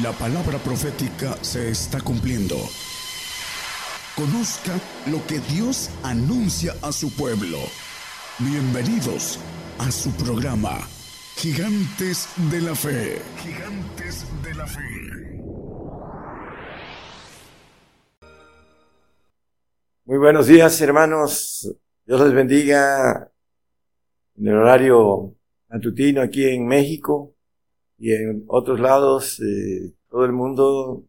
La palabra profética se está cumpliendo. Conozca lo que Dios anuncia a su pueblo. Bienvenidos a su programa, Gigantes de la Fe. Gigantes de la Fe. Muy buenos días, hermanos. Dios les bendiga en el horario matutino aquí en México y en otros lados, de todo el mundo,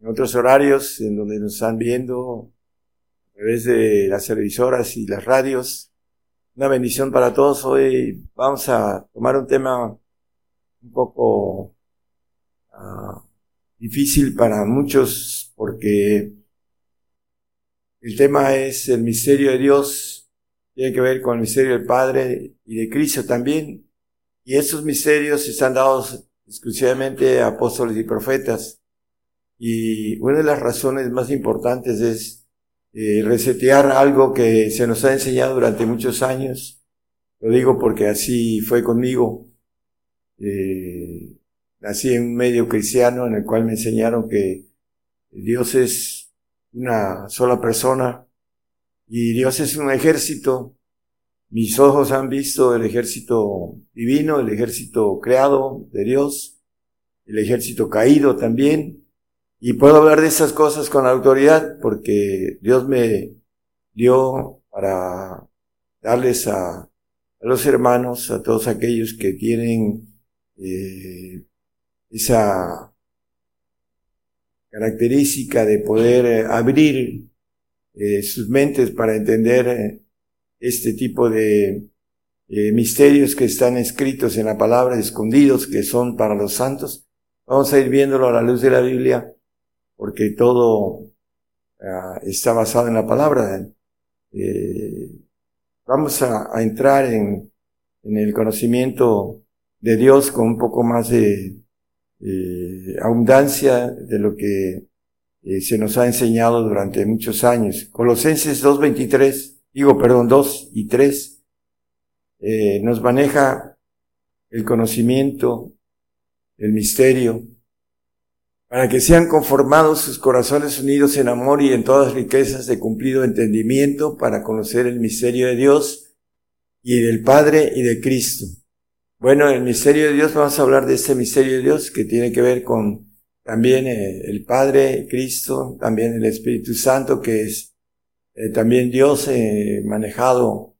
en otros horarios en donde nos están viendo a través de las televisoras y las radios. Una bendición para todos. Hoy vamos a tomar un tema un poco ah, difícil para muchos porque el tema es el misterio de Dios, tiene que ver con el misterio del Padre y de Cristo también. Y esos misterios están dados exclusivamente a apóstoles y profetas. Y una de las razones más importantes es eh, resetear algo que se nos ha enseñado durante muchos años. Lo digo porque así fue conmigo. Eh, nací en un medio cristiano en el cual me enseñaron que Dios es una sola persona y Dios es un ejército. Mis ojos han visto el ejército divino, el ejército creado de Dios, el ejército caído también. Y puedo hablar de esas cosas con autoridad porque Dios me dio para darles a, los hermanos, a todos aquellos que tienen eh, esa característica de poder eh, abrir eh, sus mentes para entender este tipo de misterios que están escritos en la palabra, escondidos, que son para los santos. Vamos a ir viéndolo a la luz de la Biblia, porque todo ah, está basado en la palabra. vamos a, entrar en, el conocimiento de Dios con un poco más de, eh, abundancia de lo que eh, se nos ha enseñado durante muchos años. Colosenses 2.23, digo, perdón, 2 y 3, eh, nos maneja el conocimiento, el misterio, para que sean conformados sus corazones unidos en amor y en todas riquezas de cumplido entendimiento para conocer el misterio de Dios y del Padre y de Cristo. Bueno, el misterio de Dios, vamos a hablar de este misterio de Dios que tiene que ver con también eh, el Padre, Cristo, también el Espíritu Santo, que es eh, también Dios eh, manejado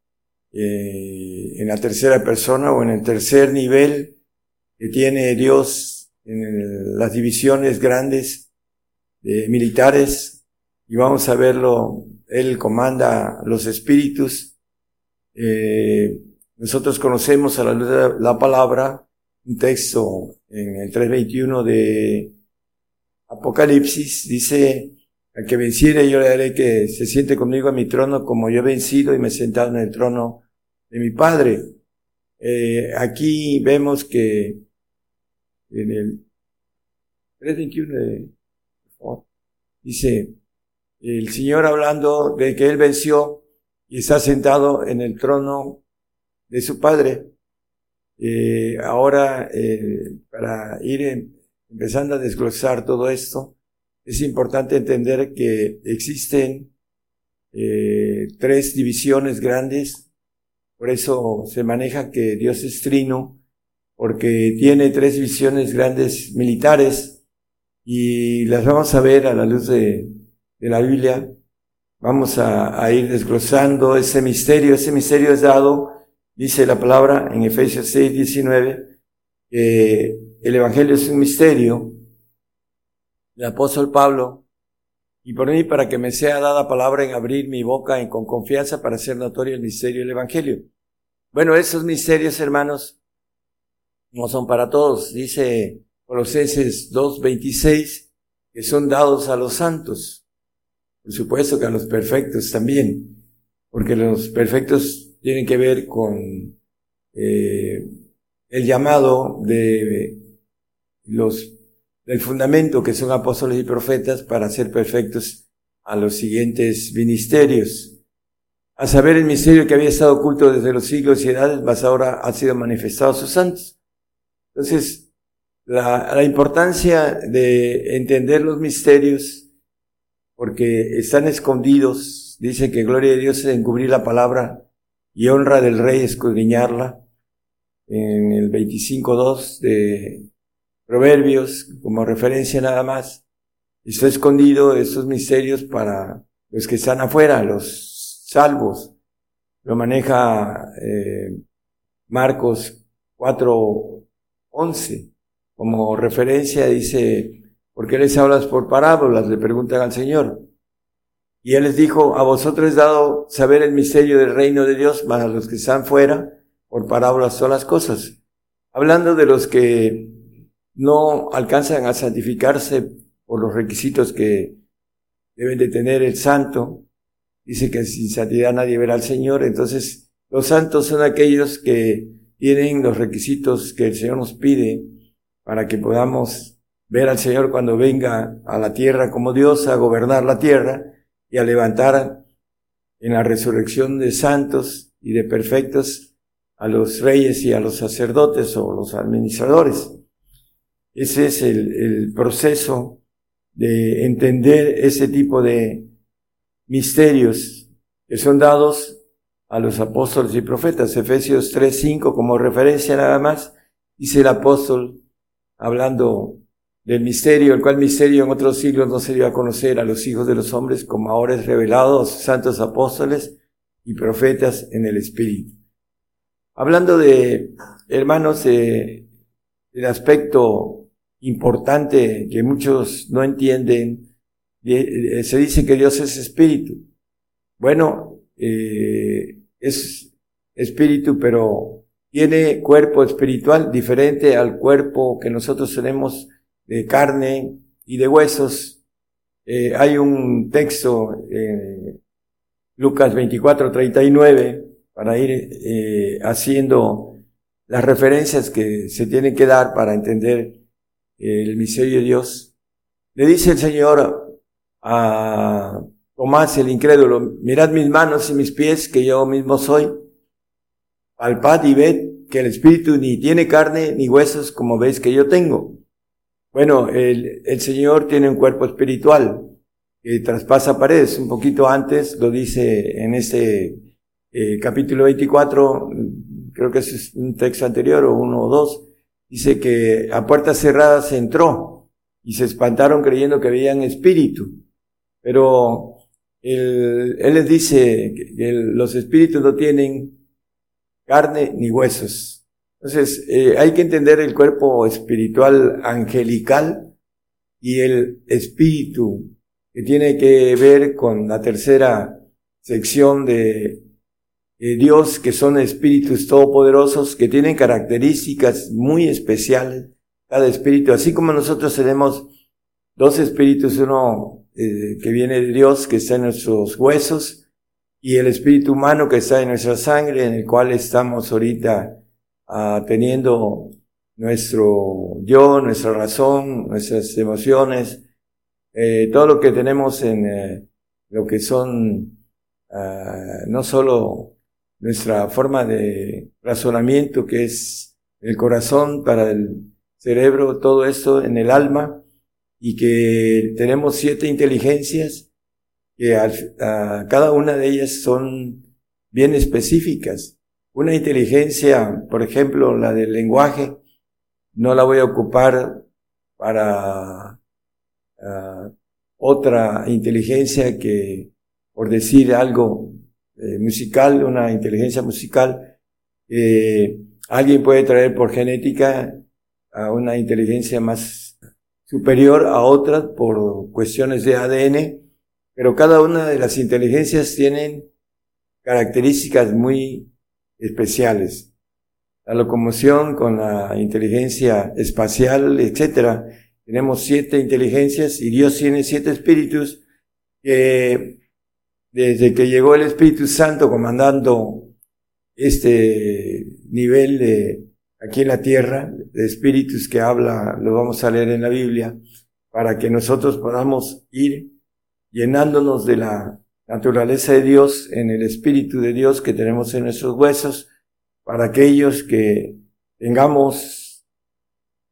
en la tercera persona o en el tercer nivel que tiene Dios en las divisiones grandes militares. Y vamos a verlo, Él comanda los espíritus. Nosotros conocemos a la luz de la palabra un texto en el 3.21 de Apocalipsis, dice, al que venciere yo le haré que se siente conmigo a mi trono como yo he vencido y me he sentado en el trono de mi Padre. Eh, aquí vemos que en el 3.21 dice, el Señor hablando de que Él venció y está sentado en el trono de su padre. Eh, ahora, eh, para ir empezando a desglosar todo esto, es importante entender que existen eh, tres divisiones grandes, por eso se maneja que Dios es trino, porque tiene tres divisiones grandes militares y las vamos a ver a la luz de, la Biblia. Vamos a, a ir desglosando ese misterio. Ese misterio es dado Dice la palabra en Efesios 6, 19, que el Evangelio es un misterio. El apóstol Pablo, y por mí para que me sea dada palabra en abrir mi boca en, con confianza para hacer notorio el misterio del Evangelio. Bueno, esos misterios, hermanos, no son para todos. Dice Colosenses 2.26 que son dados a los santos. Por supuesto que a los perfectos también, porque los perfectos tienen que ver con eh, el llamado de los del fundamento que son apóstoles y profetas para ser perfectos a los siguientes ministerios. A saber el misterio que había estado oculto desde los siglos y edades, mas ahora ha sido manifestado a sus santos. Entonces, la, la importancia de entender los misterios, porque están escondidos, dice que gloria de Dios es encubrir la palabra y honra del rey escudriñarla, en el 25.2 de Proverbios, como referencia nada más, está escondido estos misterios para los que están afuera, los salvos. Lo maneja eh, Marcos 4.11 como referencia, dice, ¿por qué les hablas por parábolas? Le preguntan al Señor. Y él les dijo, a vosotros he dado saber el misterio del reino de Dios, más a los que están fuera, por parábolas son las cosas. Hablando de los que no alcanzan a santificarse por los requisitos que deben de tener el santo, dice que sin santidad nadie verá al Señor, entonces los santos son aquellos que tienen los requisitos que el Señor nos pide para que podamos ver al Señor cuando venga a la tierra como Dios a gobernar la tierra y a levantar en la resurrección de santos y de perfectos a los reyes y a los sacerdotes o los administradores. Ese es el, el proceso de entender ese tipo de misterios que son dados a los apóstoles y profetas. Efesios 3.5 como referencia nada más, dice el apóstol hablando del misterio, el cual misterio en otros siglos no se dio a conocer a los hijos de los hombres como ahora es revelado a sus santos apóstoles y profetas en el Espíritu. Hablando de, hermanos, el aspecto importante que muchos no entienden, se dice que Dios es espíritu. Bueno, eh, es espíritu, pero tiene cuerpo espiritual diferente al cuerpo que nosotros tenemos de carne y de huesos. Eh, hay un texto, eh, Lucas 24, 39, para ir eh, haciendo las referencias que se tienen que dar para entender el misterio de Dios. Le dice el Señor a Tomás el incrédulo, mirad mis manos y mis pies que yo mismo soy. Palpad y ved que el Espíritu ni tiene carne ni huesos como veis que yo tengo. Bueno, el, Señor tiene un cuerpo espiritual que traspasa paredes. Un poquito antes lo dice en este eh, capítulo 24, creo que es un texto anterior o uno o dos, dice que a puertas cerradas entró y se espantaron creyendo que veían espíritu. Pero él, él les dice que los espíritus no tienen carne ni huesos, entonces, eh, hay que entender el cuerpo espiritual angelical y el espíritu que tiene que ver con la tercera sección de, Dios, que son espíritus todopoderosos, que tienen características muy especiales, cada espíritu, así como nosotros tenemos dos espíritus, uno eh, que viene de Dios, que está en nuestros huesos, y el espíritu humano que está en nuestra sangre, en el cual estamos ahorita teniendo nuestro yo, nuestra razón, nuestras emociones, eh, todo lo que tenemos en eh, lo que son ah, no solo nuestra forma de razonamiento, que es el corazón para el cerebro, todo esto en el alma, y que tenemos siete inteligencias, que cada una de ellas son bien específicas. Una inteligencia, por ejemplo, la del lenguaje, no la voy a ocupar para ah, otra inteligencia que, por decir algo eh, musical, una inteligencia musical, eh, alguien puede traer por genética a una inteligencia más superior a otra por cuestiones de ADN, pero cada una de las inteligencias tienen características muy especiales. La locomoción con la inteligencia espacial, etcétera. Tenemos siete inteligencias y Dios tiene siete espíritus que desde que llegó el Espíritu Santo comandando este nivel de aquí en la tierra, de espíritus que habla, lo vamos a leer en la Biblia, para que nosotros podamos ir llenándonos de la naturaleza de Dios, en el Espíritu de Dios que tenemos en nuestros huesos, para aquellos que tengamos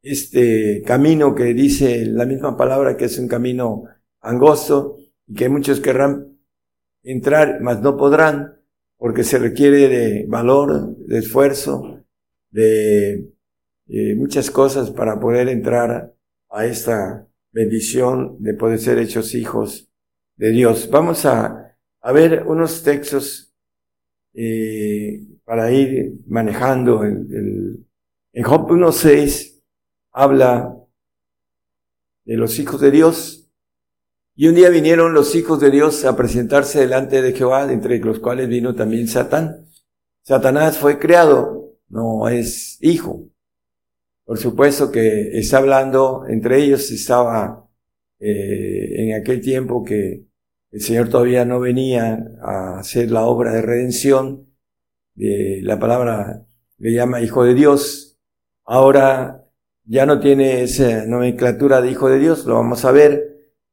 este camino que dice la misma palabra que es un camino angosto y que muchos querrán entrar, mas no podrán, porque se requiere de valor, de esfuerzo, de eh, muchas cosas para poder entrar a esta bendición de poder ser hechos hijos de Dios. Vamos a, a ver unos textos eh, para ir manejando. El, el, en Job 1.6 habla de los hijos de Dios. Y un día vinieron los hijos de Dios a presentarse delante de Jehová, entre los cuales vino también Satán. Satanás fue creado, no es hijo. Por supuesto que está hablando, entre ellos estaba eh, en aquel tiempo que el Señor todavía no venía a hacer la obra de redención, la palabra le llama hijo de Dios, ahora ya no tiene esa nomenclatura de hijo de Dios, lo vamos a ver,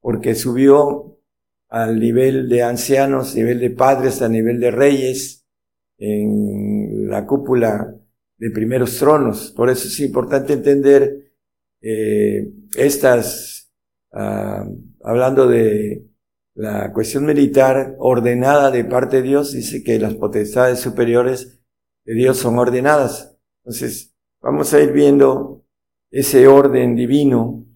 porque subió al nivel de ancianos, nivel de padres, a nivel de reyes, en la cúpula de primeros tronos. Por eso es importante entender eh, estas, ah, hablando de la cuestión militar ordenada de parte de Dios, dice que las potestades superiores de Dios son ordenadas. Entonces, vamos a ir viendo ese orden divino.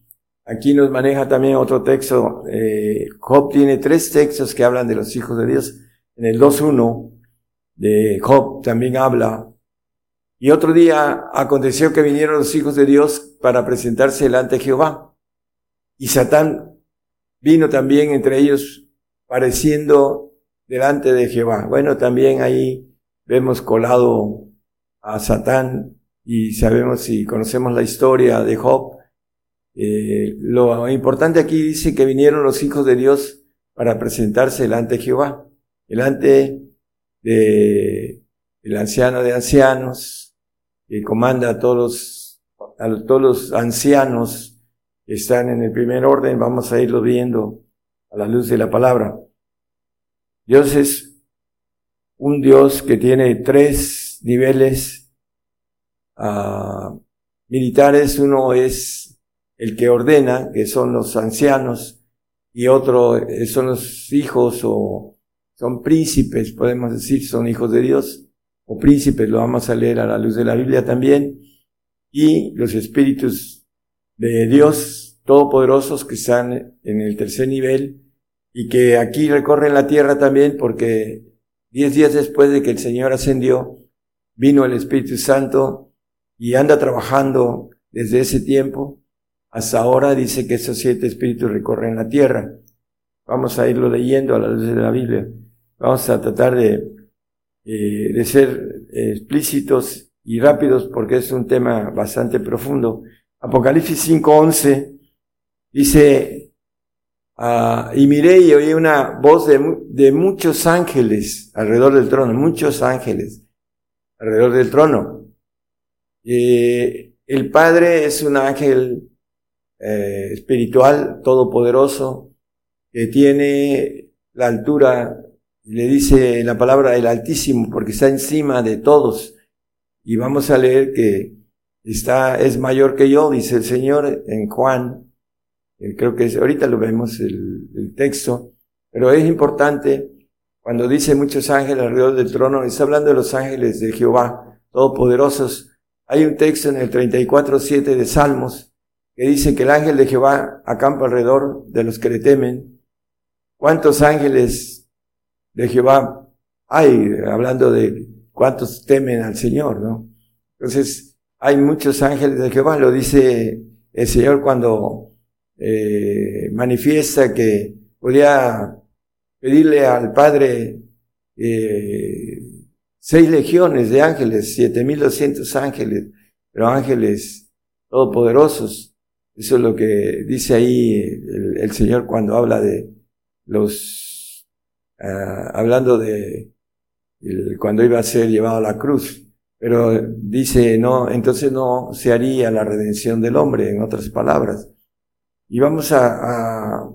Aquí nos maneja también otro texto. Eh, Job tiene tres textos que hablan de los hijos de Dios. En el 2.1 de Job también habla y otro día aconteció que vinieron los hijos de Dios para presentarse delante de Jehová. Y Satán vino también entre ellos pareciendo delante de Jehová. Bueno, también ahí vemos colado a Satán y sabemos y conocemos la historia de Job. Eh, lo importante aquí dice que vinieron los hijos de Dios para presentarse delante de Jehová, delante de el anciano de ancianos, que comanda a todos los, a todos los ancianos que están en el primer orden, vamos a irlo viendo a la luz de la palabra. Dios es un Dios que tiene tres niveles uh, militares. Uno es el que ordena, que son los ancianos, y otro son los hijos o son príncipes, podemos decir, son hijos de Dios o príncipes, lo vamos a leer a la luz de la Biblia también, y los espíritus de Dios todopoderosos que están en el tercer nivel y que aquí recorren la tierra también porque diez días después de que el Señor ascendió, vino el Espíritu Santo y anda trabajando desde ese tiempo hasta ahora dice que esos siete espíritus recorren la tierra. Vamos a irlo leyendo a la luz de la Biblia. Vamos a tratar de eh, de ser eh, explícitos y rápidos porque es un tema bastante profundo. Apocalipsis 5.11 dice, ah, y miré y oí una voz de, de muchos ángeles alrededor del trono, muchos ángeles alrededor del trono. Eh, el Padre es un ángel espiritual todopoderoso que tiene la altura le dice la palabra el Altísimo porque está encima de todos. Y vamos a leer que está, es mayor que yo, dice el Señor en Juan. Eh, creo que es, ahorita lo vemos el, el texto, pero es importante cuando dice muchos ángeles alrededor del trono, está hablando de los ángeles de Jehová, todopoderosos. Hay un texto en el 34.7 de Salmos que dice que el ángel de Jehová acampa alrededor de los que le temen. ¿Cuántos ángeles de Jehová hay, hablando de cuántos temen al Señor, ¿no? Entonces, hay muchos ángeles de Jehová, lo dice el Señor cuando eh, manifiesta que podía pedirle al Padre eh, seis legiones de ángeles, siete mil doscientos ángeles, pero ángeles todopoderosos. Eso es lo que dice ahí el, Señor cuando habla de los Ah, hablando de cuando iba a ser llevado a la cruz. Pero dice, no, entonces no se haría la redención del hombre, en otras palabras. Y vamos a,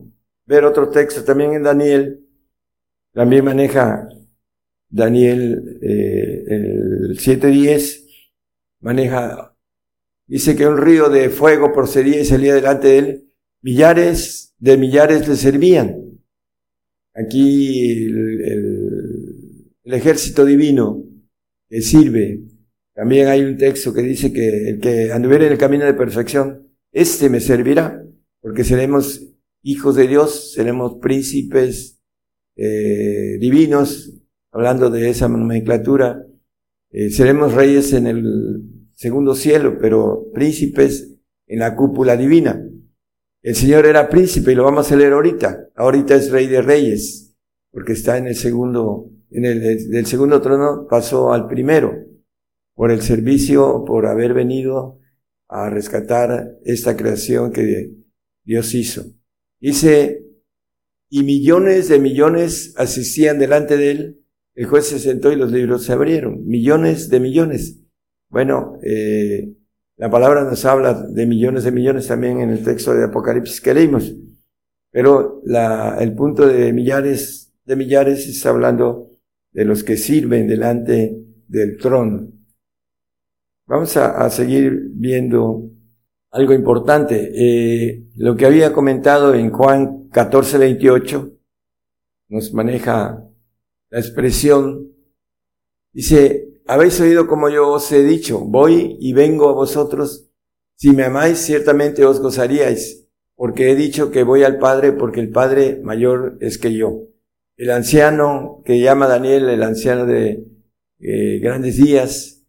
ver otro texto también en Daniel. También maneja Daniel eh, el 7.10, maneja dice que un río de fuego procedía y salía delante de él, millares de millares le servían. Aquí el, el ejército divino que sirve. También hay un texto que dice que el que anduviera en el camino de perfección, este me servirá, porque seremos hijos de Dios, seremos príncipes eh, divinos, hablando de esa nomenclatura, eh, seremos reyes en el segundo cielo, pero príncipes en la cúpula divina. El Señor era príncipe y lo vamos a leer ahorita. Ahorita es rey de reyes, porque está en el segundo, en el del segundo trono pasó al primero, por el servicio, por haber venido a rescatar esta creación que Dios hizo. Dice, y millones de millones asistían delante de él. El juez se sentó y los libros se abrieron. Millones de millones. Bueno, eh, la palabra nos habla de millones de millones también en el texto de Apocalipsis que leímos. Pero la, el punto de millares de millares está hablando de los que sirven delante del trono. Vamos a, a seguir viendo algo importante. Eh, lo que había comentado en Juan 14, 28 nos maneja la expresión. Dice, habéis oído como yo os he dicho, voy y vengo a vosotros. Si me amáis, ciertamente os gozaríais, porque he dicho que voy al Padre, porque el Padre mayor es que yo. El anciano que llama Daniel, el anciano de eh, grandes días,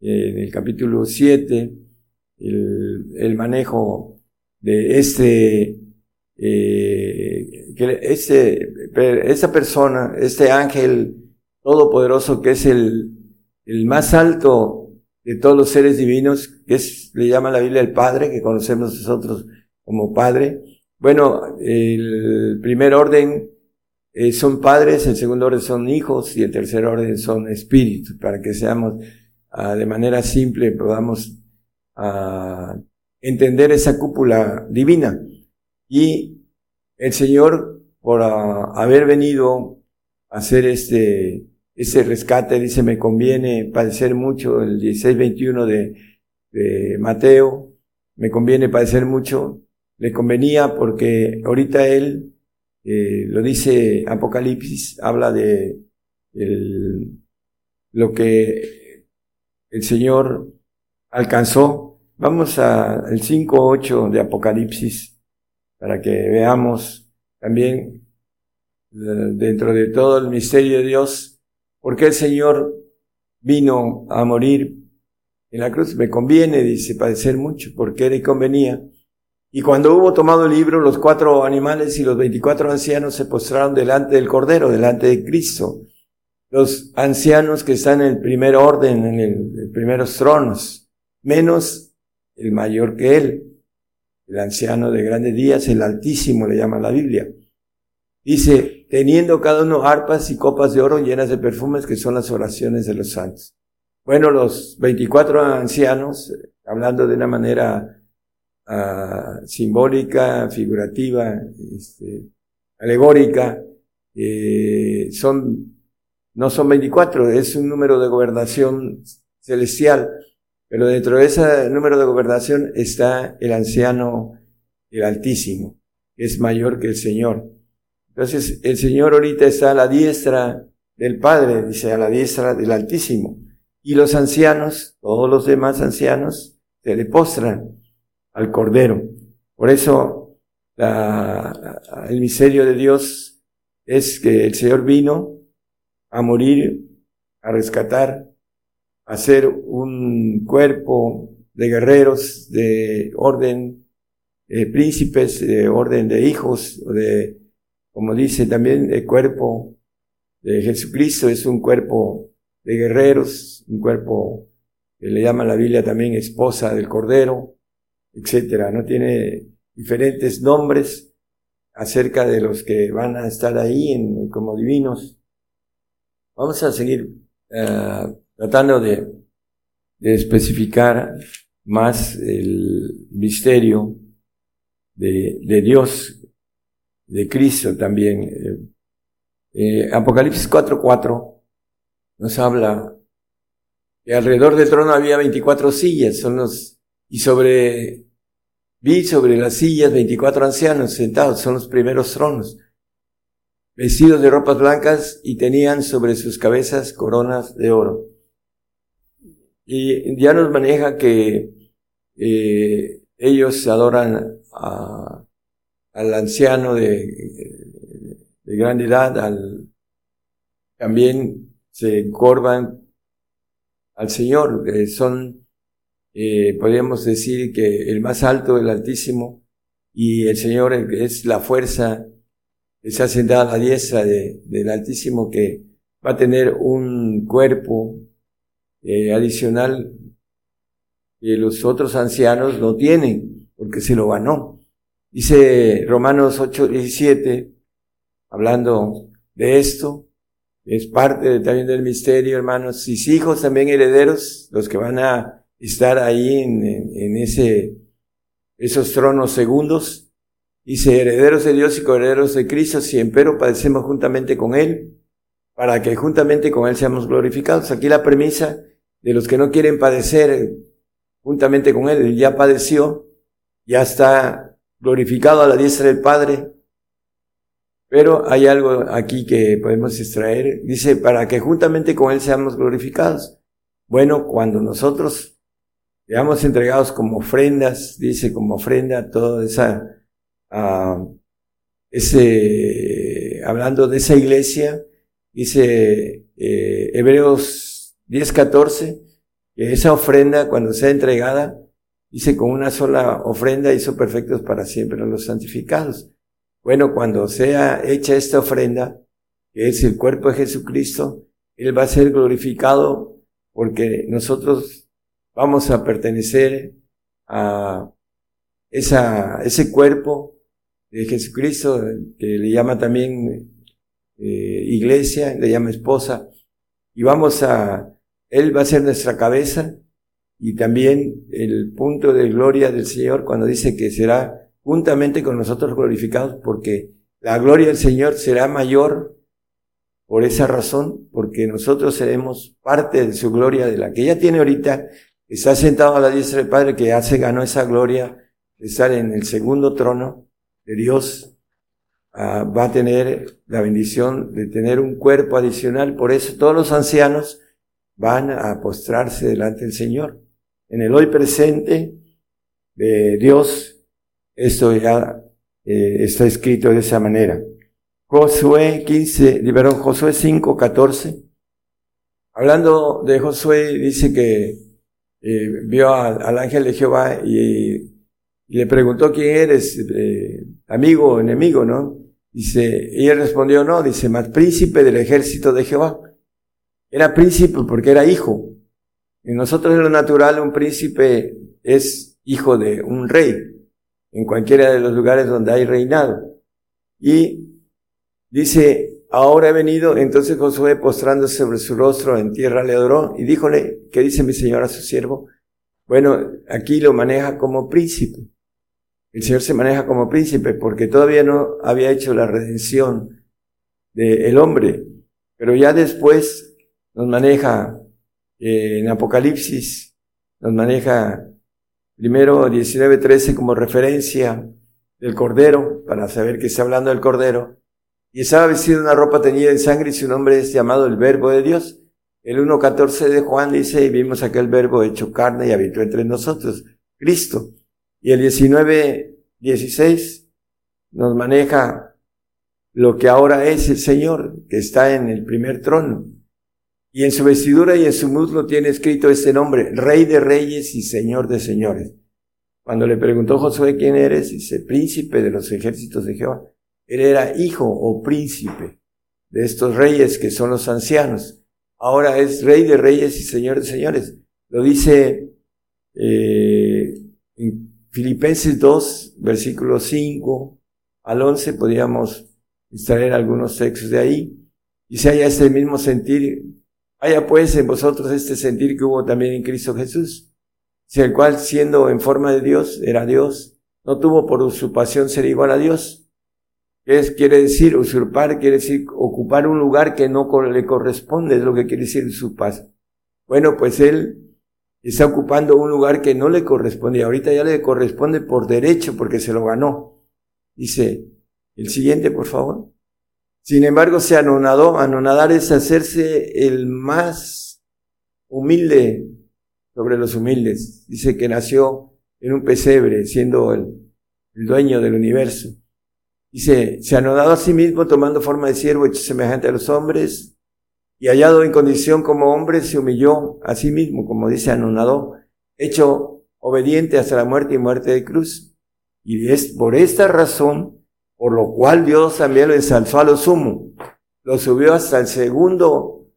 eh, en el capítulo 7, el, el manejo de este, eh, que este, esta persona, este ángel todopoderoso que es el, el más alto de todos los seres divinos, que es, le llama la Biblia el Padre, que conocemos nosotros como Padre. Bueno, el primer orden eh, son padres, el segundo orden son hijos y el tercer orden son espíritus, para que seamos ah, de manera simple, podamos a entender esa cúpula divina. Y el Señor, por haber venido a hacer este, ese rescate, dice, me conviene padecer mucho, el 16-21 de, Mateo, me conviene padecer mucho, le convenía porque ahorita él, eh, lo dice Apocalipsis, habla de lo que el Señor alcanzó. Vamos al 5.8 de Apocalipsis para que veamos también eh, dentro de todo el misterio de Dios, por qué el Señor vino a morir en la cruz. Me conviene, dice, padecer mucho, porque le convenía. Y cuando hubo tomado el libro, los cuatro animales y los veinticuatro ancianos se postraron delante del Cordero, delante de Cristo. Los ancianos que están en el primer orden, en el, los primeros tronos, menos el mayor que él, el anciano de grandes días, el altísimo le llama la Biblia. Dice, teniendo cada uno arpas y copas de oro llenas de perfumes que son las oraciones de los santos. Bueno, los 24 ancianos, hablando de una manera uh, simbólica, figurativa, este, alegórica, eh, son, no son 24, es un número de gobernación celestial pero dentro de ese número de gobernación está el anciano, el Altísimo, que es mayor que el Señor. Entonces, el Señor ahorita está a la diestra del Padre, dice, a la diestra del Altísimo. Y los ancianos, todos los demás ancianos, se le postran al Cordero. Por eso, el misterio de Dios es que el Señor vino a morir, a rescatar hacer un cuerpo de guerreros de orden, de príncipes, de orden de hijos, de, como dice también, el cuerpo de Jesucristo es un cuerpo de guerreros, un cuerpo que le llama la Biblia también esposa del Cordero, etcétera. No tiene diferentes nombres acerca de los que van a estar ahí como divinos. Vamos a seguir uh, tratando de, especificar más el misterio de, Dios, de Cristo también. Eh, eh Apocalipsis 4.4 nos habla que alrededor del trono había 24 sillas, son los y sobre, vi sobre las sillas 24 ancianos sentados, son los primeros tronos, vestidos de ropas blancas y tenían sobre sus cabezas coronas de oro. Y ya nos maneja que eh, ellos adoran al anciano de, de gran edad, al, también se encorvan al Señor, son, eh, podríamos decir que el más alto, el Altísimo, y el Señor es la fuerza que se ha sentado a la diestra del Altísimo que va a tener un cuerpo eh, adicional que los otros ancianos no tienen, porque se lo ganó. Dice Romanos 8, 17, hablando de esto, es parte también del misterio, hermanos, sus hijos también herederos, los que van a estar ahí en, en, ese, esos tronos segundos, dice herederos de Dios y coherederos de Cristo, si empero padecemos juntamente con Él, para que juntamente con Él seamos glorificados. Aquí la premisa de los que no quieren padecer juntamente con Él, ya padeció, ya está glorificado a la diestra del Padre, pero hay algo aquí que podemos extraer. Dice, para que juntamente con Él seamos glorificados. Bueno, cuando nosotros seamos entregados como ofrendas, dice como ofrenda, toda esa, uh, ese, hablando de esa iglesia, dice eh, Hebreos 10:14, que esa ofrenda cuando sea entregada, dice con una sola ofrenda hizo perfectos para siempre a los santificados. Bueno, cuando sea hecha esta ofrenda, que es el cuerpo de Jesucristo, Él va a ser glorificado porque nosotros vamos a pertenecer a esa, ese cuerpo de Jesucristo, que le llama también eh, iglesia, le llama esposa, y vamos a, Él va a ser nuestra cabeza y también el punto de gloria del Señor cuando dice que será juntamente con nosotros glorificados, porque la gloria del Señor será mayor por esa razón, porque nosotros seremos parte de su gloria, de la que ella tiene ahorita, está sentado a la diestra del Padre, que ya se ganó esa gloria de estar en el segundo trono de Dios, ah, va a tener la bendición de tener un cuerpo adicional, por eso todos los ancianos van a postrarse delante del Señor. En el hoy presente de Dios esto ya eh, está escrito de esa manera. Josué 15, liberó Josué 5, 14. Hablando de Josué, dice que eh, vio al ángel de Jehová y, le preguntó quién eres, eh, amigo o enemigo, ¿no? Dice, y él respondió, no, dice, más príncipe del ejército de Jehová. Era príncipe porque era hijo. Y nosotros en lo natural un príncipe es hijo de un rey en cualquiera de los lugares donde hay reinado. Y dice, ahora he venido, entonces Josué postrándose sobre su rostro en tierra le adoró y díjole, ¿qué dice mi señor a su siervo? Bueno, aquí lo maneja como príncipe. El Señor se maneja como príncipe porque todavía no había hecho la redención del hombre, pero ya después nos maneja eh, en Apocalipsis, nos maneja Primero 19.13 como referencia del Cordero, para saber que está hablando del Cordero. Y estaba vestido una ropa teñida en sangre y su nombre es llamado el Verbo de Dios. El 1.14 de Juan dice, y vimos aquel Verbo hecho carne y habitó entre nosotros, Cristo. Y el 19.16 nos maneja lo que ahora es el Señor, que está en el primer trono. Y en su vestidura y en su muslo tiene escrito este nombre, Rey de Reyes y Señor de Señores. Cuando le preguntó Josué quién eres, dice, príncipe de los ejércitos de Jehová. Él era hijo o príncipe de estos reyes que son los ancianos. Ahora es rey de reyes y señor de señores. Lo dice eh, en Filipenses 2, versículo 5 al 11, podríamos extraer algunos textos de ahí. Y si haya este mismo sentir Haya pues en vosotros este sentir que hubo también en Cristo Jesús, si el cual siendo en forma de Dios, era Dios, no tuvo por usurpación ser igual a Dios. ¿Qué es, quiere decir usurpar? Quiere decir ocupar un lugar que no le corresponde, es lo que quiere decir usurpar. Bueno, pues él está ocupando un lugar que no le corresponde. Ahorita ya le corresponde por derecho porque se lo ganó. Dice, el siguiente, por favor. Sin embargo, se anonadó. Anonadar es hacerse el más humilde sobre los humildes. Dice que nació en un pesebre, siendo el, dueño del universo. Dice, se anonadó a sí mismo tomando forma de siervo hecho semejante a los hombres, y hallado en condición como hombre, se humilló a sí mismo, como dice anonadó, hecho obediente hasta la muerte y muerte de cruz. Y es por esta razón, por lo cual Dios también lo ensalzó a lo sumo, lo subió hasta el segundo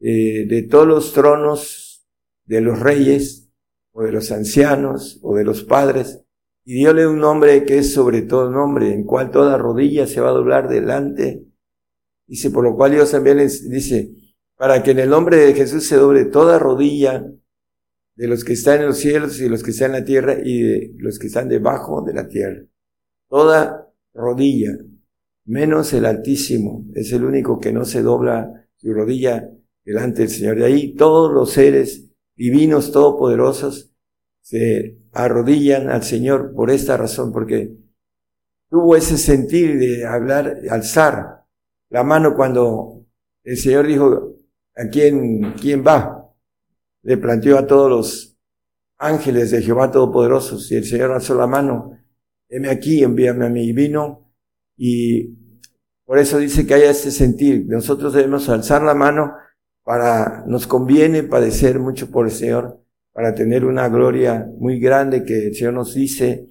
eh, de todos los tronos de los reyes, o de los ancianos, o de los padres, y diole un nombre que es sobre todo nombre, en cual toda rodilla se va a doblar delante. Dice, por lo cual Dios también dice, para que en el nombre de Jesús se doble toda rodilla de los que están en los cielos y los que están en la tierra y de los que están debajo de la tierra. Toda rodilla, menos el Altísimo, es el único que no se dobla su rodilla delante del Señor. De ahí todos los seres divinos, todopoderosos, se arrodillan al Señor por esta razón, porque tuvo ese sentir de hablar, alzar la mano cuando el Señor dijo, ¿a quién, quién va? Le planteó a todos los ángeles de Jehová Todopoderosos y el Señor alzó la mano, heme aquí, envíame a mí. Y vino y por eso dice que haya ese sentir. Nosotros debemos alzar la mano para, nos conviene padecer mucho por el Señor para tener una gloria muy grande que el Señor nos dice,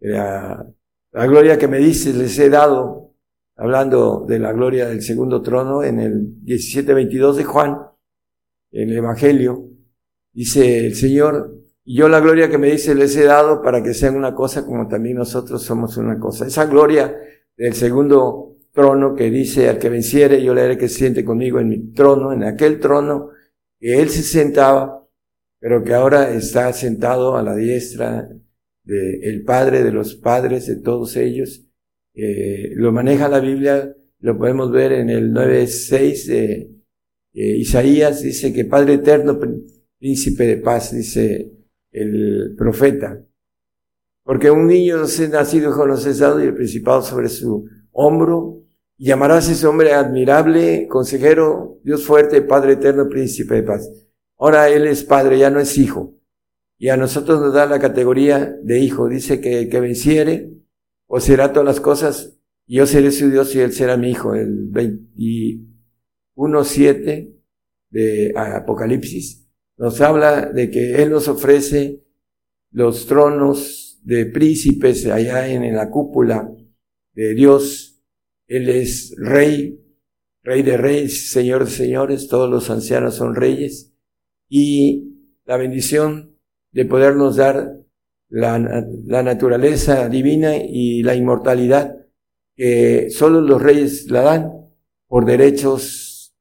la, gloria que me dice les he dado, hablando de la gloria del segundo trono en el 17-22 de Juan, en el Evangelio, dice el Señor, yo la gloria que me dice les he dado para que sean una cosa como también nosotros somos una cosa. Esa gloria del segundo trono que dice al que venciere, yo le haré que se siente conmigo en mi trono, en aquel trono que él se sentaba, pero que ahora está sentado a la diestra del Padre, de los padres, de todos ellos. Eh, lo maneja la Biblia, lo podemos ver en el 9.6 de Isaías, dice que Padre eterno, príncipe de paz, dice el profeta. Porque un niño nacido hijo nos es dado y el principado sobre su hombro, llamarás ese hombre admirable, consejero, Dios fuerte, Padre eterno, príncipe de paz. Ahora Él es padre, ya no es hijo. Y a nosotros nos da la categoría de hijo. Dice que que venciere, o será todas las cosas, yo seré su Dios y Él será mi hijo. El 21.7 de Apocalipsis nos habla de que Él nos ofrece los tronos de príncipes allá en la cúpula de Dios. Él es rey, rey de reyes, señor de señores, todos los ancianos son reyes y la bendición de podernos dar la, naturaleza divina y la inmortalidad que solo los reyes la dan por derechos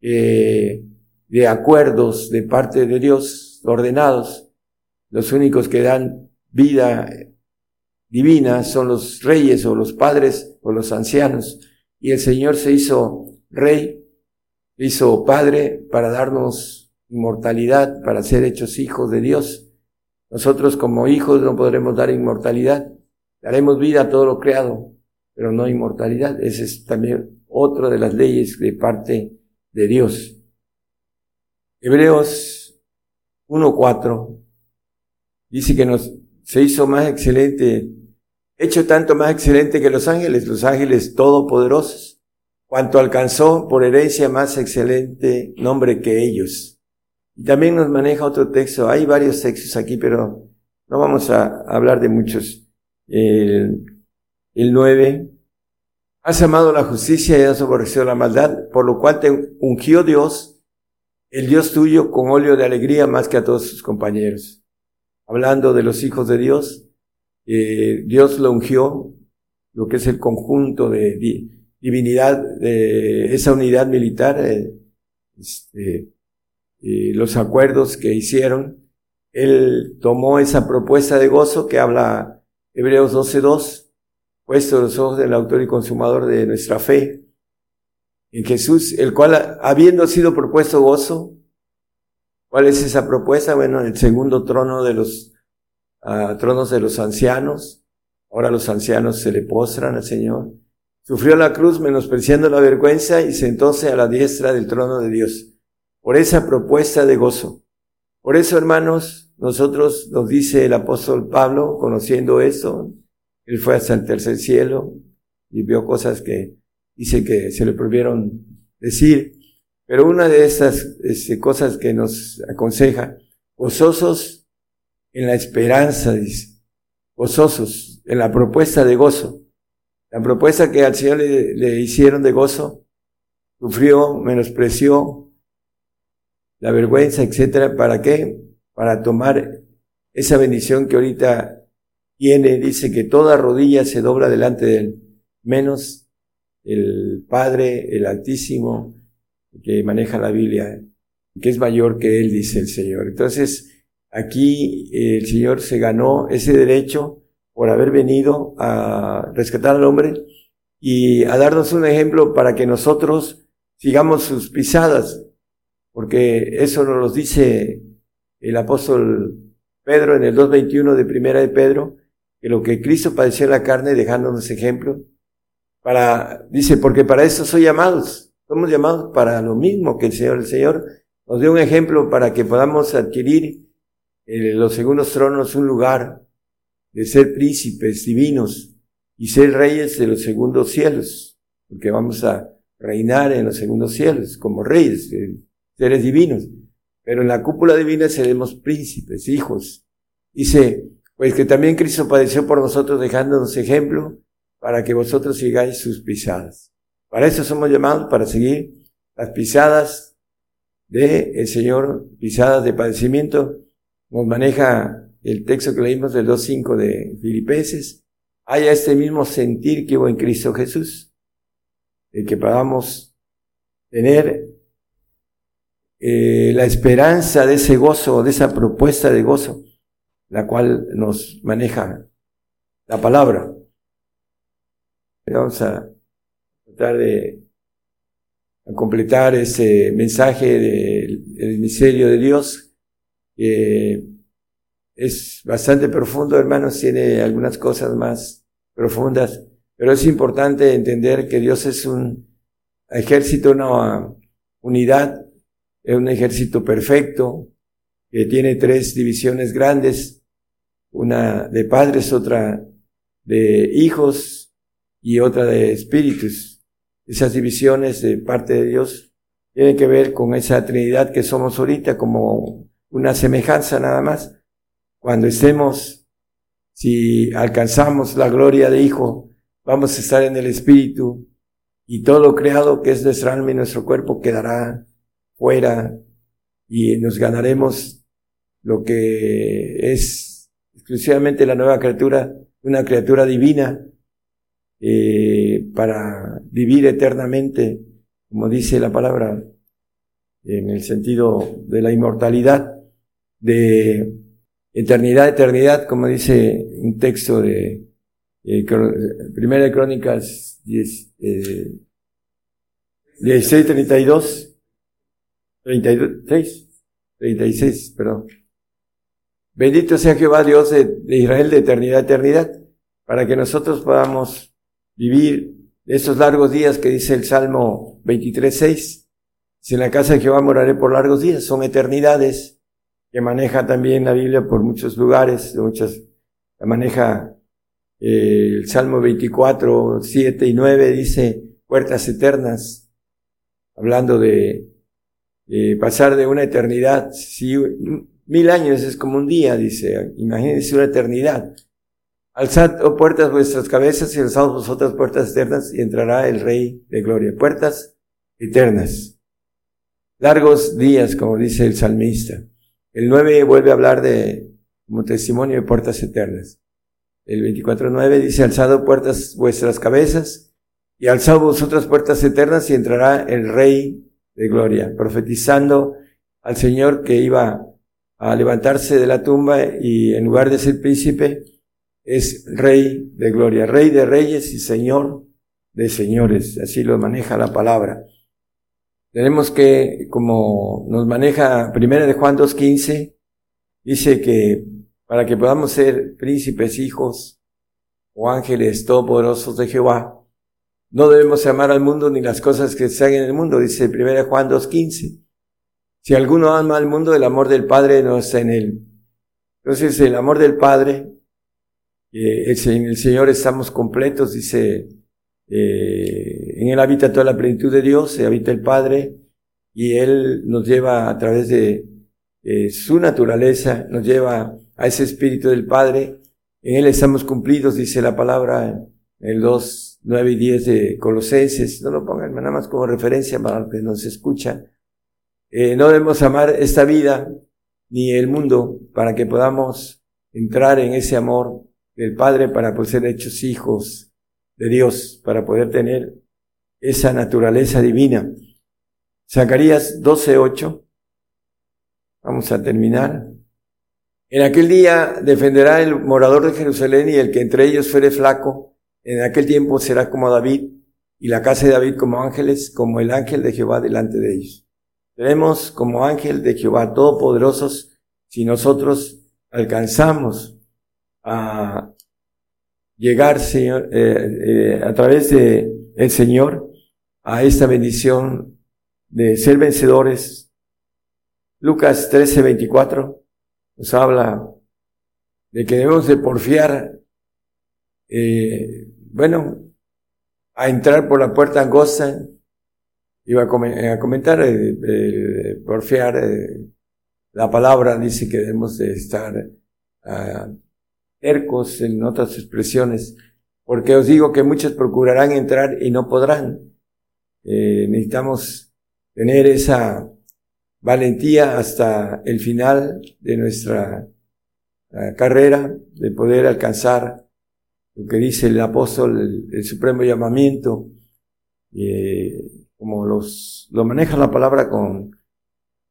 eh, de acuerdos de parte de Dios ordenados. Los únicos que dan vida divina son los reyes o los padres o los ancianos. Y el Señor se hizo rey, hizo padre para darnos inmortalidad para ser hechos hijos de Dios. Nosotros como hijos no podremos dar inmortalidad. Daremos vida a todo lo creado, pero no inmortalidad. Esa es también otra de las leyes de parte de Dios. Hebreos 1.4 dice que nos se hizo más excelente, hecho tanto más excelente que los ángeles, los ángeles todopoderosos, cuanto alcanzó por herencia más excelente nombre que ellos. También nos maneja otro texto. Hay varios textos aquí, pero no vamos a hablar de muchos. El, el 9. Has amado la justicia y has aborrecido la maldad, por lo cual te ungió Dios, el Dios tuyo, con óleo de alegría más que a todos sus compañeros. Hablando de los hijos de Dios, eh, Dios lo ungió, lo que es el conjunto de divinidad, de esa unidad militar, eh, este, los acuerdos que hicieron, él tomó esa propuesta de gozo que habla Hebreos 12.2, puesto los ojos del autor y consumador de nuestra fe, en Jesús, el cual, habiendo sido propuesto gozo, ¿Cuál es esa propuesta? Bueno, el segundo trono de los uh, tronos de los ancianos. Ahora los ancianos se le postran al Señor. Sufrió la cruz menospreciando la vergüenza y sentóse a la diestra del trono de Dios. Por esa propuesta de gozo. Por eso, hermanos, nosotros nos dice el apóstol Pablo, conociendo eso, él fue hasta el tercer cielo y vio cosas que dice que se le prohibieron decir. Pero una de estas cosas que nos aconseja, gozosos en la esperanza, dice, gozosos en la propuesta de gozo. La propuesta que al Señor le, le hicieron de gozo, sufrió, menospreció la vergüenza, etcétera. ¿Para qué? Para tomar esa bendición que ahorita tiene, dice que toda rodilla se dobla delante de él, menos el Padre, el Altísimo, que maneja la Biblia, que es mayor que él, dice el Señor. Entonces, aquí el Señor se ganó ese derecho por haber venido a rescatar al hombre y a darnos un ejemplo para que nosotros sigamos sus pisadas, porque eso nos lo dice el apóstol Pedro en el 2.21 de Primera de Pedro, que lo que Cristo padeció en la carne, dejándonos ejemplo, para, dice, porque para eso soy llamados, somos llamados para lo mismo que el Señor. El Señor nos dio un ejemplo para que podamos adquirir en los segundos tronos un lugar de ser príncipes divinos y ser reyes de los segundos cielos, porque vamos a reinar en los segundos cielos como reyes, seres divinos. Pero en la cúpula divina seremos príncipes, hijos. Dice, pues que también Cristo padeció por nosotros dejándonos ejemplo para que vosotros sigáis sus pisadas. Para eso somos llamados, para seguir las pisadas de el Señor, pisadas de padecimiento. Nos maneja el texto que leímos del 2.5 de Filipenses. Haya este mismo sentir que hubo en Cristo Jesús, el que podamos tener eh, la esperanza de ese gozo, de esa propuesta de gozo, la cual nos maneja la palabra. Vamos a tratar de completar ese mensaje del misterio de Dios, que es bastante profundo, hermanos, tiene algunas cosas más profundas, pero es importante entender que Dios es un ejército, una unidad, es un ejército perfecto, que tiene tres divisiones grandes, una de padres, otra de hijos y otra de espíritus. Esas divisiones de parte de Dios tienen que ver con esa Trinidad que somos ahorita como una semejanza nada más. Cuando estemos, si alcanzamos la gloria de Hijo, vamos a estar en el Espíritu y todo lo creado que es nuestra alma y nuestro cuerpo quedará fuera y nos ganaremos lo que es exclusivamente la nueva criatura, una criatura divina eh, para vivir eternamente, como dice la palabra, en el sentido de la inmortalidad, de eternidad, eternidad, como dice un texto de eh, Primera de Crónicas 10, eh, 16, 32, 36, 36, perdón. Bendito sea Jehová Dios de, de Israel de eternidad, eternidad, para que nosotros podamos vivir esos largos días que dice el Salmo 23.6. Si en la casa de Jehová moraré por largos días, son eternidades que maneja también la Biblia por muchos lugares, muchas, la maneja eh, el Salmo 24, 7 y 9, dice puertas eternas, hablando de, pasar de una eternidad. Si mil años es como un día, dice, imagínense una eternidad. Alzad, oh puertas, vuestras cabezas y alzad vosotras puertas eternas y entrará el Rey de Gloria. Puertas eternas. Largos días, como dice el salmista. El 9 vuelve a hablar de, como testimonio de puertas eternas. El 24.9 dice, alzad puertas vuestras cabezas y alzad vosotras puertas eternas y entrará el Rey de Gloria, profetizando al Señor que iba a levantarse de la tumba y en lugar de ser príncipe, es Rey de gloria, Rey de reyes y Señor de señores, así lo maneja la palabra. tenemos que, como nos maneja Primera de Juan 2.15, dice que para que podamos ser príncipes, hijos o ángeles todopoderosos de Jehová, no debemos amar al mundo ni las cosas que se en el mundo, dice Primera de Juan 2.15. Si alguno ama al mundo, el amor del Padre no está en él. Entonces, el amor del Padre, eh, en el Señor estamos completos, dice eh, en Él habita toda la plenitud de Dios, se habita el Padre, y Él nos lleva a través de eh, su naturaleza, nos lleva a ese Espíritu del Padre. En Él estamos cumplidos, dice la palabra en el 2, 9 y 10 de Colosenses. No lo pongan nada más como referencia para los que nos escuchan. No debemos amar esta vida ni el mundo para que podamos entrar en ese amor del Padre para poder ser hechos hijos de Dios para poder tener esa naturaleza divina. Zacarías 12:8. Vamos a terminar. En aquel día defenderá el morador de Jerusalén y el que entre ellos fuere flaco. En aquel tiempo será como David y la casa de David como ángeles, como el ángel de Jehová delante de ellos. Tenemos como ángel de Jehová todopoderosos si nosotros alcanzamos a llegar, Señor, eh, eh, a través de el Señor a esta bendición de ser vencedores. Lucas 13, 24 nos habla de que debemos de porfiar, eh, bueno, a entrar por la puerta angosta. Iba a, comentar, porfiar, la palabra dice que debemos de estar uh, tercos en otras expresiones, porque os digo que muchos procurarán entrar y no podrán. Eh, necesitamos tener esa valentía hasta el final de nuestra eh, carrera, de poder alcanzar lo que dice el apóstol, el, supremo llamamiento, eh, como los, lo maneja la palabra con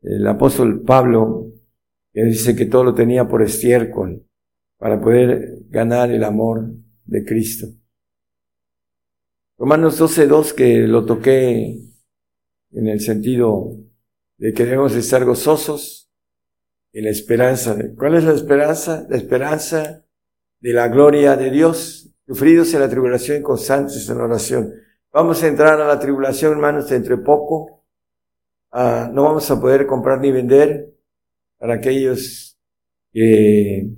el apóstol Pablo, que dice que todo lo tenía por estiércol, para poder ganar el amor de Cristo. Romanos 12.2 que lo toqué en el sentido de que debemos estar gozosos en la esperanza. ¿Cuál es la esperanza? La esperanza de la gloria de Dios, sufridos en la tribulación y constantes en la oración. Vamos a entrar a la tribulación, hermanos, entre poco. Ah, no vamos a poder comprar ni vender para aquellos que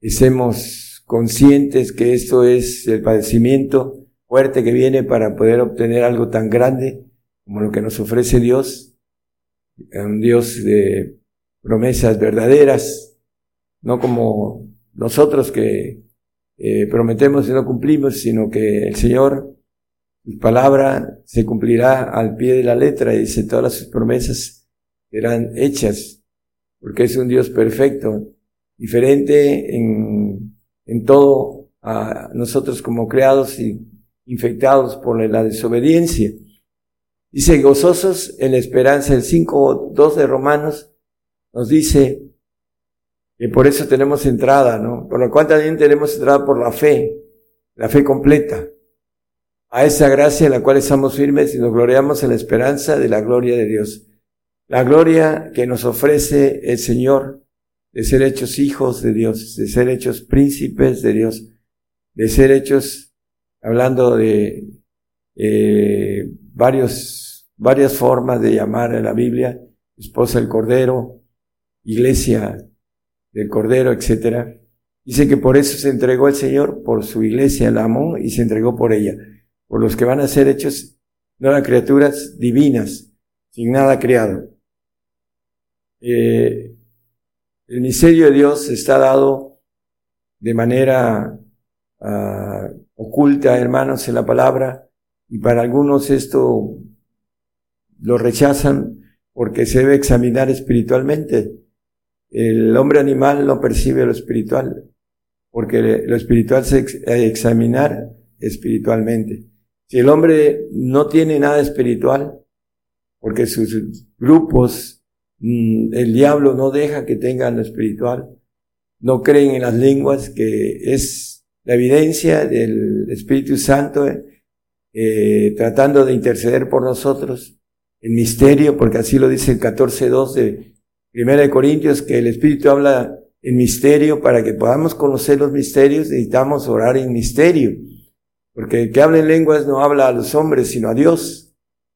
estemos conscientes que esto es el padecimiento fuerte que viene para poder obtener algo tan grande como lo que nos ofrece Dios, un Dios de promesas verdaderas, no como nosotros que eh, prometemos y no cumplimos, sino que el Señor, su palabra se cumplirá al pie de la letra y dice todas sus promesas serán hechas, porque es un Dios perfecto, diferente en, en todo a nosotros como creados y infectados por la desobediencia. Dice, gozosos en la esperanza, el 5.2 de Romanos nos dice que por eso tenemos entrada, ¿no? Por lo cual también tenemos entrada por la fe, la fe completa, a esa gracia en la cual estamos firmes y nos gloriamos en la esperanza de la gloria de Dios. La gloria que nos ofrece el Señor de ser hechos hijos de Dios, de ser hechos príncipes de Dios, de ser hechos, hablando de eh, varios, varias formas de llamar a la Biblia, esposa del Cordero, iglesia del Cordero, etc. Dice que por eso se entregó el Señor, por su iglesia la amó y se entregó por ella, por los que van a ser hechos nuevas criaturas divinas, sin nada creado. Eh, el misterio de Dios está dado de manera ah, oculta, hermanos, en la palabra, y para algunos esto lo rechazan porque se debe examinar espiritualmente. El hombre animal no percibe lo espiritual, porque lo espiritual se examinar espiritualmente. Si el hombre no tiene nada espiritual, porque sus grupos el diablo no deja que tengan lo espiritual, no creen en las lenguas, que es la evidencia del Espíritu Santo eh, tratando de interceder por nosotros en misterio, porque así lo dice el 14.2 de Primera de Corintios, que el Espíritu habla en misterio, para que podamos conocer los misterios, necesitamos orar en misterio. Porque el que habla en lenguas no habla a los hombres, sino a Dios.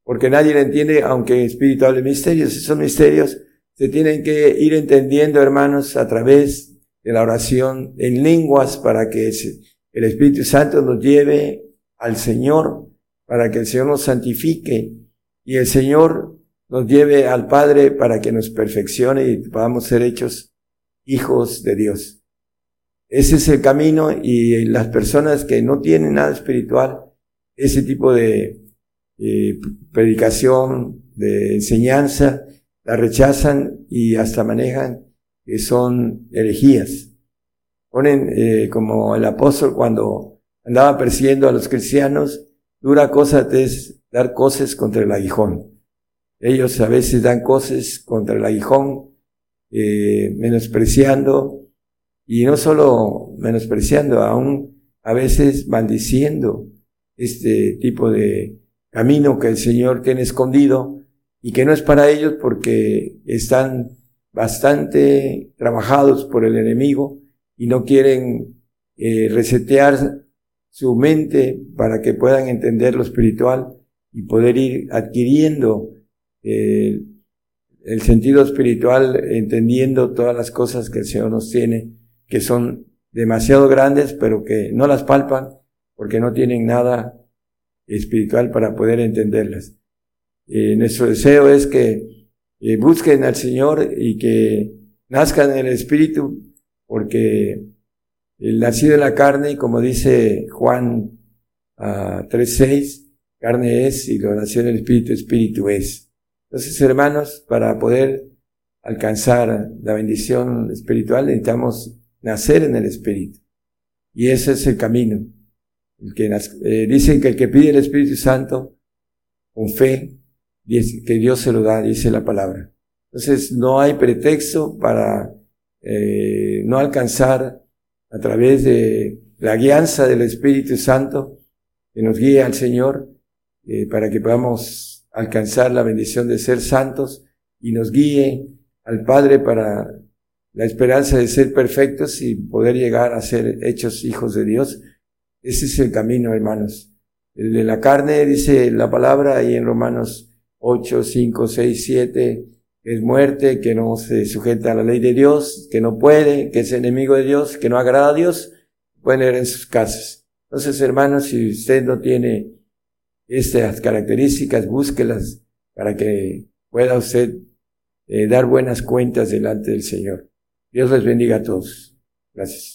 Porque nadie le entiende, aunque Espíritu hable misterios. Esos misterios se tienen que ir entendiendo, hermanos, a través de la oración en lenguas para que el Espíritu Santo nos lleve al Señor, para que el Señor nos santifique y el Señor nos lleve al Padre para que nos perfeccione y podamos ser hechos hijos de Dios. Ese es el camino y las personas que no tienen nada espiritual, ese tipo de eh, predicación, de enseñanza, la rechazan y hasta manejan que son herejías. Ponen eh, como el apóstol cuando andaba persiguiendo a los cristianos, dura cosa es dar cosas contra el aguijón. Ellos a veces dan cosas contra el aguijón, eh, menospreciando y no solo menospreciando, aún a veces maldiciendo este tipo de camino que el Señor tiene escondido y que no es para ellos porque están bastante trabajados por el enemigo y no quieren eh, resetear su mente para que puedan entender lo espiritual y poder ir adquiriendo eh, el sentido espiritual, entendiendo todas las cosas que el Señor nos tiene que son demasiado grandes, pero que no las palpan porque no tienen nada espiritual para poder entenderlas. Eh, nuestro deseo es que eh, busquen al Señor y que nazcan en el Espíritu, porque el nacido en la carne, como dice Juan 3.6, ah, carne es y lo nació en el Espíritu, Espíritu es. Entonces, hermanos, para poder alcanzar la bendición espiritual necesitamos nacer en el Espíritu. Y ese es el camino. Que eh, dicen que el que pide el Espíritu Santo con fe, que Dios se lo da, dice la palabra. Entonces no hay pretexto para eh, no alcanzar a través de la guianza del Espíritu Santo que nos guíe al Señor eh, para que podamos alcanzar la bendición de ser santos y nos guíe al Padre para la esperanza de ser perfectos y poder llegar a ser hechos hijos de Dios. Ese es el camino, hermanos. El de la carne, dice la palabra ahí en Romanos 8, 5, 6, 7, es muerte, que no se sujeta a la ley de Dios, que no puede, que es enemigo de Dios, que no agrada a Dios, pueden leer en sus casas. Entonces, hermanos, si usted no tiene estas características, búsquelas para que pueda usted eh, dar buenas cuentas delante del Señor. Dios les bendiga a todos. Gracias.